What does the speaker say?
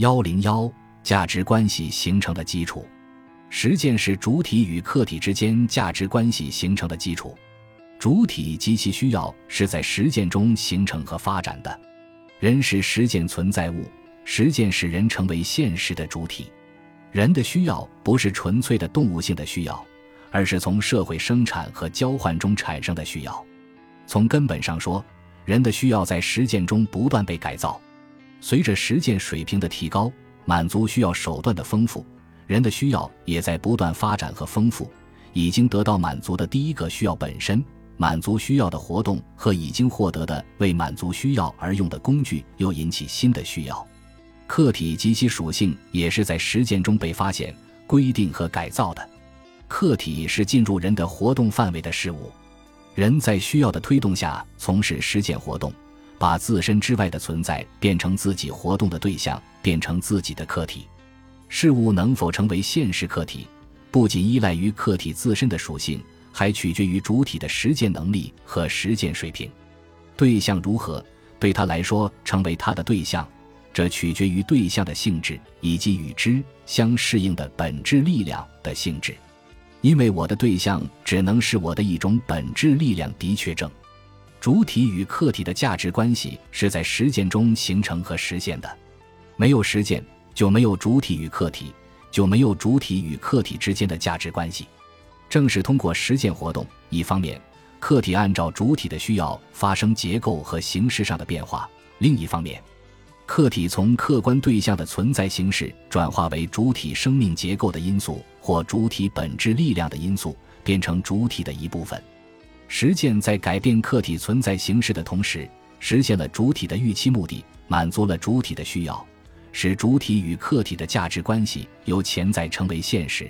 幺零幺价值关系形成的基础，实践是主体与客体之间价值关系形成的基础。主体及其需要是在实践中形成和发展的。人是实践存在物，实践使人成为现实的主体。人的需要不是纯粹的动物性的需要，而是从社会生产和交换中产生的需要。从根本上说，人的需要在实践中不断被改造。随着实践水平的提高，满足需要手段的丰富，人的需要也在不断发展和丰富。已经得到满足的第一个需要本身，满足需要的活动和已经获得的为满足需要而用的工具，又引起新的需要。客体及其属性也是在实践中被发现、规定和改造的。客体是进入人的活动范围的事物，人在需要的推动下从事实践活动。把自身之外的存在变成自己活动的对象，变成自己的客体。事物能否成为现实客体，不仅依赖于客体自身的属性，还取决于主体的实践能力和实践水平。对象如何对他来说成为他的对象，这取决于对象的性质以及与之相适应的本质力量的性质。因为我的对象只能是我的一种本质力量的确证。主体与客体的价值关系是在实践中形成和实现的，没有实践就没有主体与客体，就没有主体与客体之间的价值关系。正是通过实践活动，一方面，客体按照主体的需要发生结构和形式上的变化；另一方面，客体从客观对象的存在形式转化为主体生命结构的因素或主体本质力量的因素，变成主体的一部分。实践在改变客体存在形式的同时，实现了主体的预期目的，满足了主体的需要，使主体与客体的价值关系由潜在成为现实。